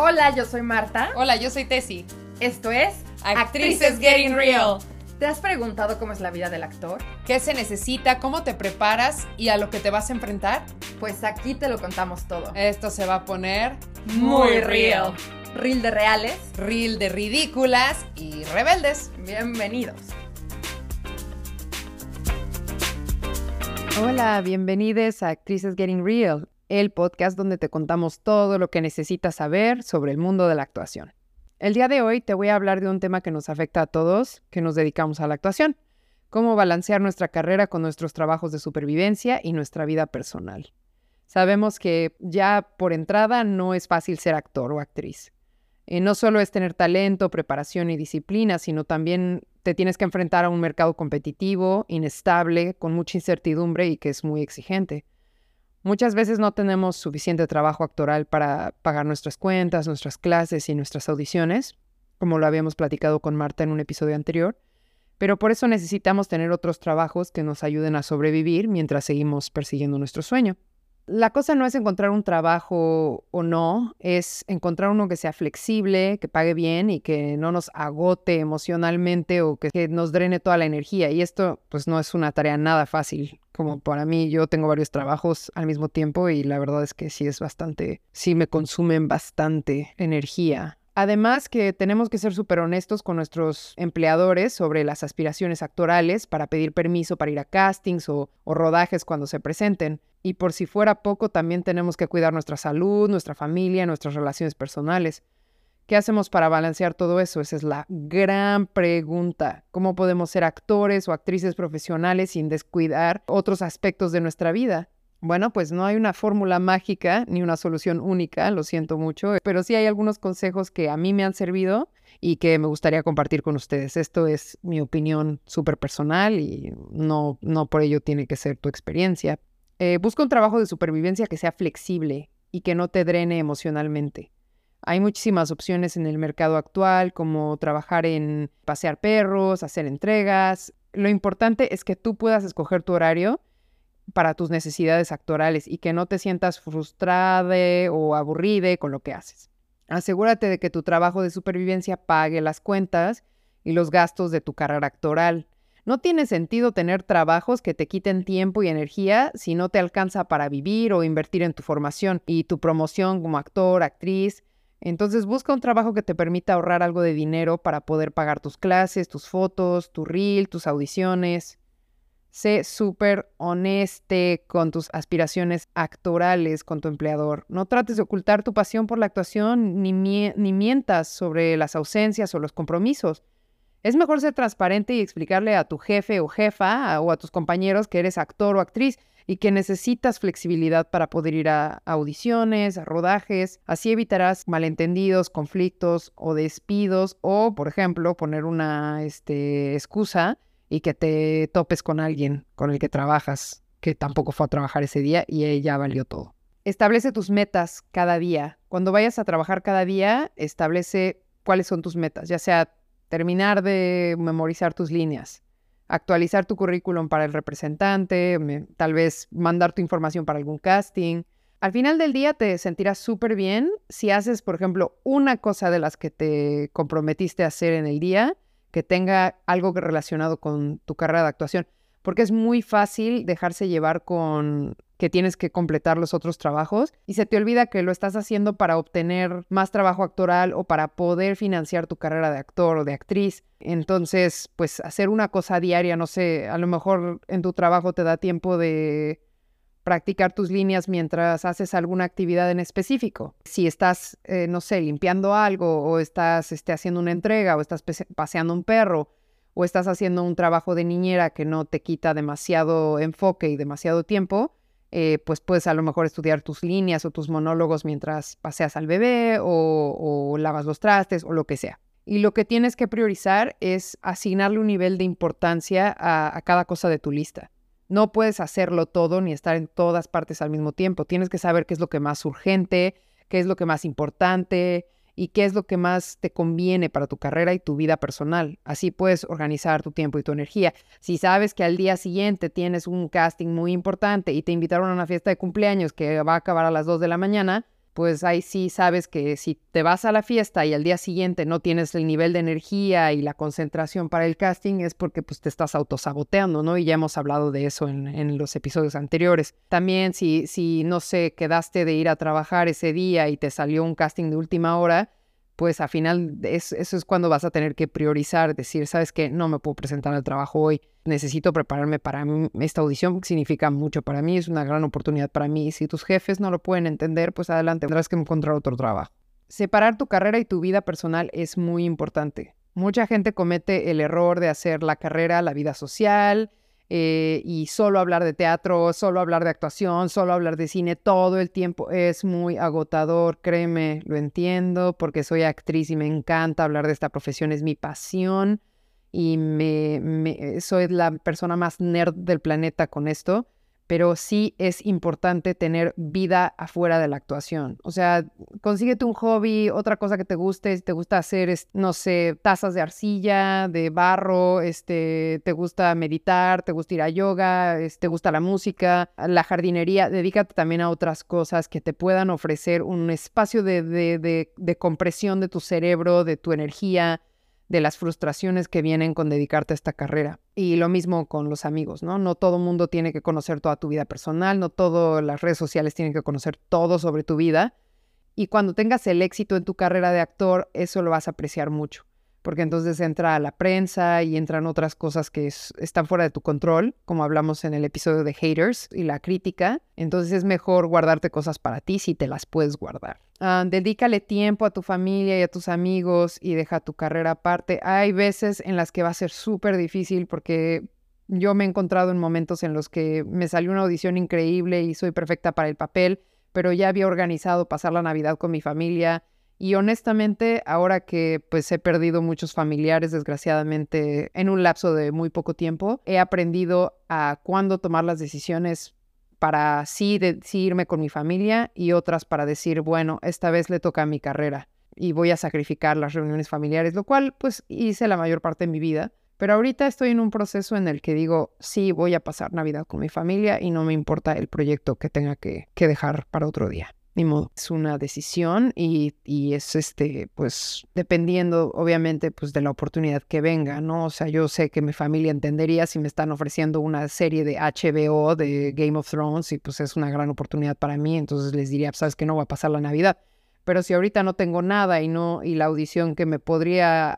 Hola, yo soy Marta. Hola, yo soy Tessie. Esto es Actrices Getting Real. ¿Te has preguntado cómo es la vida del actor? ¿Qué se necesita? ¿Cómo te preparas? ¿Y a lo que te vas a enfrentar? Pues aquí te lo contamos todo. Esto se va a poner Muy real. Real de reales. Real de ridículas y rebeldes. Bienvenidos. Hola, bienvenidos a Actrices Getting Real, el podcast donde te contamos todo lo que necesitas saber sobre el mundo de la actuación. El día de hoy te voy a hablar de un tema que nos afecta a todos que nos dedicamos a la actuación, cómo balancear nuestra carrera con nuestros trabajos de supervivencia y nuestra vida personal. Sabemos que ya por entrada no es fácil ser actor o actriz. Eh, no solo es tener talento, preparación y disciplina, sino también te tienes que enfrentar a un mercado competitivo, inestable, con mucha incertidumbre y que es muy exigente. Muchas veces no tenemos suficiente trabajo actoral para pagar nuestras cuentas, nuestras clases y nuestras audiciones, como lo habíamos platicado con Marta en un episodio anterior, pero por eso necesitamos tener otros trabajos que nos ayuden a sobrevivir mientras seguimos persiguiendo nuestro sueño. La cosa no es encontrar un trabajo o no, es encontrar uno que sea flexible, que pague bien y que no nos agote emocionalmente o que, que, nos drene toda la energía. Y esto pues no es una tarea nada fácil. Como para mí, yo tengo varios trabajos al mismo tiempo y la verdad es que sí es bastante, sí me consumen bastante energía. Además que tenemos que ser súper honestos con nuestros empleadores sobre las aspiraciones actorales para pedir permiso para ir a castings o, o, rodajes cuando se presenten. Y por si fuera poco, también tenemos que cuidar nuestra salud, nuestra familia, nuestras relaciones personales. ¿Qué hacemos para balancear todo eso? Esa es la gran pregunta. ¿Cómo podemos ser actores o actrices profesionales sin descuidar otros aspectos de nuestra vida? Bueno, pues no hay una fórmula mágica ni una solución única, lo siento mucho, pero sí hay algunos consejos que a mí me han servido y que me gustaría compartir con ustedes. Esto es mi opinión súper personal y no, no por ello tiene que ser tu experiencia. Eh, busca un trabajo de supervivencia que sea flexible y que no te drene emocionalmente. Hay muchísimas opciones en el mercado actual, como trabajar en pasear perros, hacer entregas. Lo importante es que tú puedas escoger tu horario para tus necesidades actorales y que no te sientas frustrada o aburrida con lo que haces. Asegúrate de que tu trabajo de supervivencia pague las cuentas y los gastos de tu carrera actoral. No tiene sentido tener trabajos que te quiten tiempo y energía si no te alcanza para vivir o invertir en tu formación y tu promoción como actor, actriz. Entonces busca un trabajo que te permita ahorrar algo de dinero para poder pagar tus clases, tus fotos, tu reel, tus audiciones. Sé súper honeste con tus aspiraciones actorales con tu empleador. No trates de ocultar tu pasión por la actuación ni, ni mientas sobre las ausencias o los compromisos. Es mejor ser transparente y explicarle a tu jefe o jefa o a tus compañeros que eres actor o actriz y que necesitas flexibilidad para poder ir a audiciones, a rodajes. Así evitarás malentendidos, conflictos o despidos o, por ejemplo, poner una este, excusa y que te topes con alguien con el que trabajas que tampoco fue a trabajar ese día y ella valió todo. Establece tus metas cada día. Cuando vayas a trabajar cada día, establece cuáles son tus metas, ya sea terminar de memorizar tus líneas, actualizar tu currículum para el representante, tal vez mandar tu información para algún casting. Al final del día te sentirás súper bien si haces, por ejemplo, una cosa de las que te comprometiste a hacer en el día que tenga algo relacionado con tu carrera de actuación, porque es muy fácil dejarse llevar con que tienes que completar los otros trabajos y se te olvida que lo estás haciendo para obtener más trabajo actoral o para poder financiar tu carrera de actor o de actriz. Entonces, pues hacer una cosa diaria, no sé, a lo mejor en tu trabajo te da tiempo de practicar tus líneas mientras haces alguna actividad en específico. Si estás, eh, no sé, limpiando algo o estás este, haciendo una entrega o estás paseando un perro o estás haciendo un trabajo de niñera que no te quita demasiado enfoque y demasiado tiempo, eh, pues puedes a lo mejor estudiar tus líneas o tus monólogos mientras paseas al bebé o, o lavas los trastes o lo que sea. Y lo que tienes que priorizar es asignarle un nivel de importancia a, a cada cosa de tu lista. No puedes hacerlo todo ni estar en todas partes al mismo tiempo. Tienes que saber qué es lo que más urgente, qué es lo que más importante y qué es lo que más te conviene para tu carrera y tu vida personal. Así puedes organizar tu tiempo y tu energía. Si sabes que al día siguiente tienes un casting muy importante y te invitaron a una fiesta de cumpleaños que va a acabar a las 2 de la mañana, pues ahí sí sabes que si te vas a la fiesta y al día siguiente no tienes el nivel de energía y la concentración para el casting, es porque pues te estás autosaboteando, ¿no? Y ya hemos hablado de eso en, en los episodios anteriores. También si, si, no sé, quedaste de ir a trabajar ese día y te salió un casting de última hora, pues al final eso es cuando vas a tener que priorizar, decir, sabes que no me puedo presentar al trabajo hoy, necesito prepararme para esta audición, significa mucho para mí, es una gran oportunidad para mí. Si tus jefes no lo pueden entender, pues adelante, tendrás que encontrar otro trabajo. Separar tu carrera y tu vida personal es muy importante. Mucha gente comete el error de hacer la carrera, la vida social, eh, y solo hablar de teatro, solo hablar de actuación, solo hablar de cine todo el tiempo es muy agotador, créeme, lo entiendo porque soy actriz y me encanta hablar de esta profesión, es mi pasión y me soy la persona más nerd del planeta con esto pero sí es importante tener vida afuera de la actuación. O sea, consíguete un hobby, otra cosa que te guste, si te gusta hacer, no sé, tazas de arcilla, de barro, este, te gusta meditar, te gusta ir a yoga, te gusta la música, la jardinería, dedícate también a otras cosas que te puedan ofrecer un espacio de, de, de compresión de tu cerebro, de tu energía, de las frustraciones que vienen con dedicarte a esta carrera. Y lo mismo con los amigos, ¿no? No todo mundo tiene que conocer toda tu vida personal, no todas las redes sociales tienen que conocer todo sobre tu vida. Y cuando tengas el éxito en tu carrera de actor, eso lo vas a apreciar mucho porque entonces entra la prensa y entran otras cosas que están fuera de tu control, como hablamos en el episodio de haters y la crítica. Entonces es mejor guardarte cosas para ti si te las puedes guardar. Ah, dedícale tiempo a tu familia y a tus amigos y deja tu carrera aparte. Hay veces en las que va a ser súper difícil porque yo me he encontrado en momentos en los que me salió una audición increíble y soy perfecta para el papel, pero ya había organizado pasar la Navidad con mi familia y honestamente, ahora que pues he perdido muchos familiares, desgraciadamente, en un lapso de muy poco tiempo, he aprendido a cuándo tomar las decisiones para sí, irme con mi familia y otras para decir, bueno, esta vez le toca a mi carrera y voy a sacrificar las reuniones familiares, lo cual pues hice la mayor parte de mi vida. Pero ahorita estoy en un proceso en el que digo, sí, voy a pasar Navidad con mi familia y no me importa el proyecto que tenga que dejar para otro día ni modo. Es una decisión y, y, es este, pues, dependiendo, obviamente, pues, de la oportunidad que venga, ¿no? O sea, yo sé que mi familia entendería si me están ofreciendo una serie de HBO de Game of Thrones y pues es una gran oportunidad para mí, entonces les diría, sabes que no va a pasar la Navidad. Pero si ahorita no tengo nada y no, y la audición que me podría,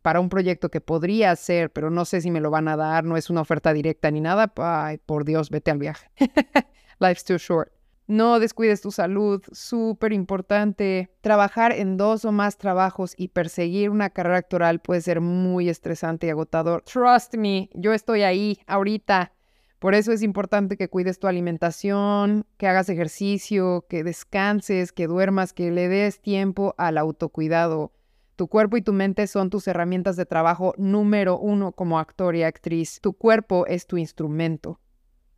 para un proyecto que podría hacer, pero no sé si me lo van a dar, no es una oferta directa ni nada, ay, por Dios, vete al viaje. Life's too short. No descuides tu salud, súper importante. Trabajar en dos o más trabajos y perseguir una carrera actoral puede ser muy estresante y agotador. Trust me, yo estoy ahí ahorita. Por eso es importante que cuides tu alimentación, que hagas ejercicio, que descanses, que duermas, que le des tiempo al autocuidado. Tu cuerpo y tu mente son tus herramientas de trabajo número uno como actor y actriz. Tu cuerpo es tu instrumento.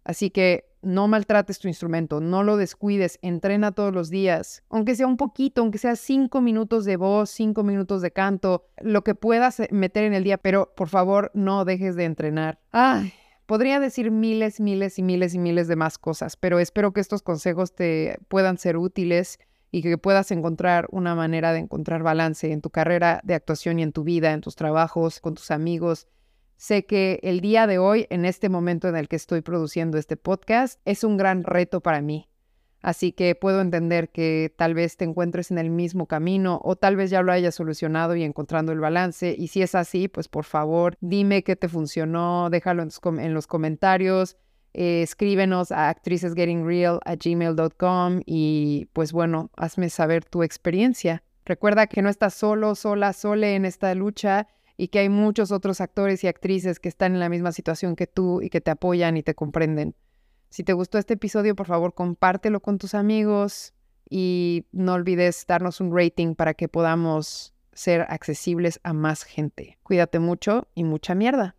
Así que no maltrates tu instrumento, no lo descuides, entrena todos los días, aunque sea un poquito, aunque sea cinco minutos de voz, cinco minutos de canto, lo que puedas eh, meter en el día, pero por favor no dejes de entrenar. Ay, podría decir miles, miles y miles y miles de más cosas, pero espero que estos consejos te puedan ser útiles y que puedas encontrar una manera de encontrar balance en tu carrera de actuación y en tu vida, en tus trabajos, con tus amigos Sé que el día de hoy, en este momento en el que estoy produciendo este podcast, es un gran reto para mí. Así que puedo entender que tal vez te encuentres en el mismo camino o tal vez ya lo hayas solucionado y encontrando el balance. Y si es así, pues por favor, dime qué te funcionó, déjalo en, los comentarios. Eh, escríbenos a actricesgettingreal@gmail.com y pues bueno, hazme saber tu experiencia. Recuerda que no estás solo, sola, sole en esta lucha y que hay muchos otros actores y actrices que están en la misma situación que tú y que te apoyan y te comprenden. Si te gustó este episodio, por favor, compártelo con tus amigos y no olvides darnos un rating para que podamos ser accesibles a más gente. Cuídate mucho y mucha mierda.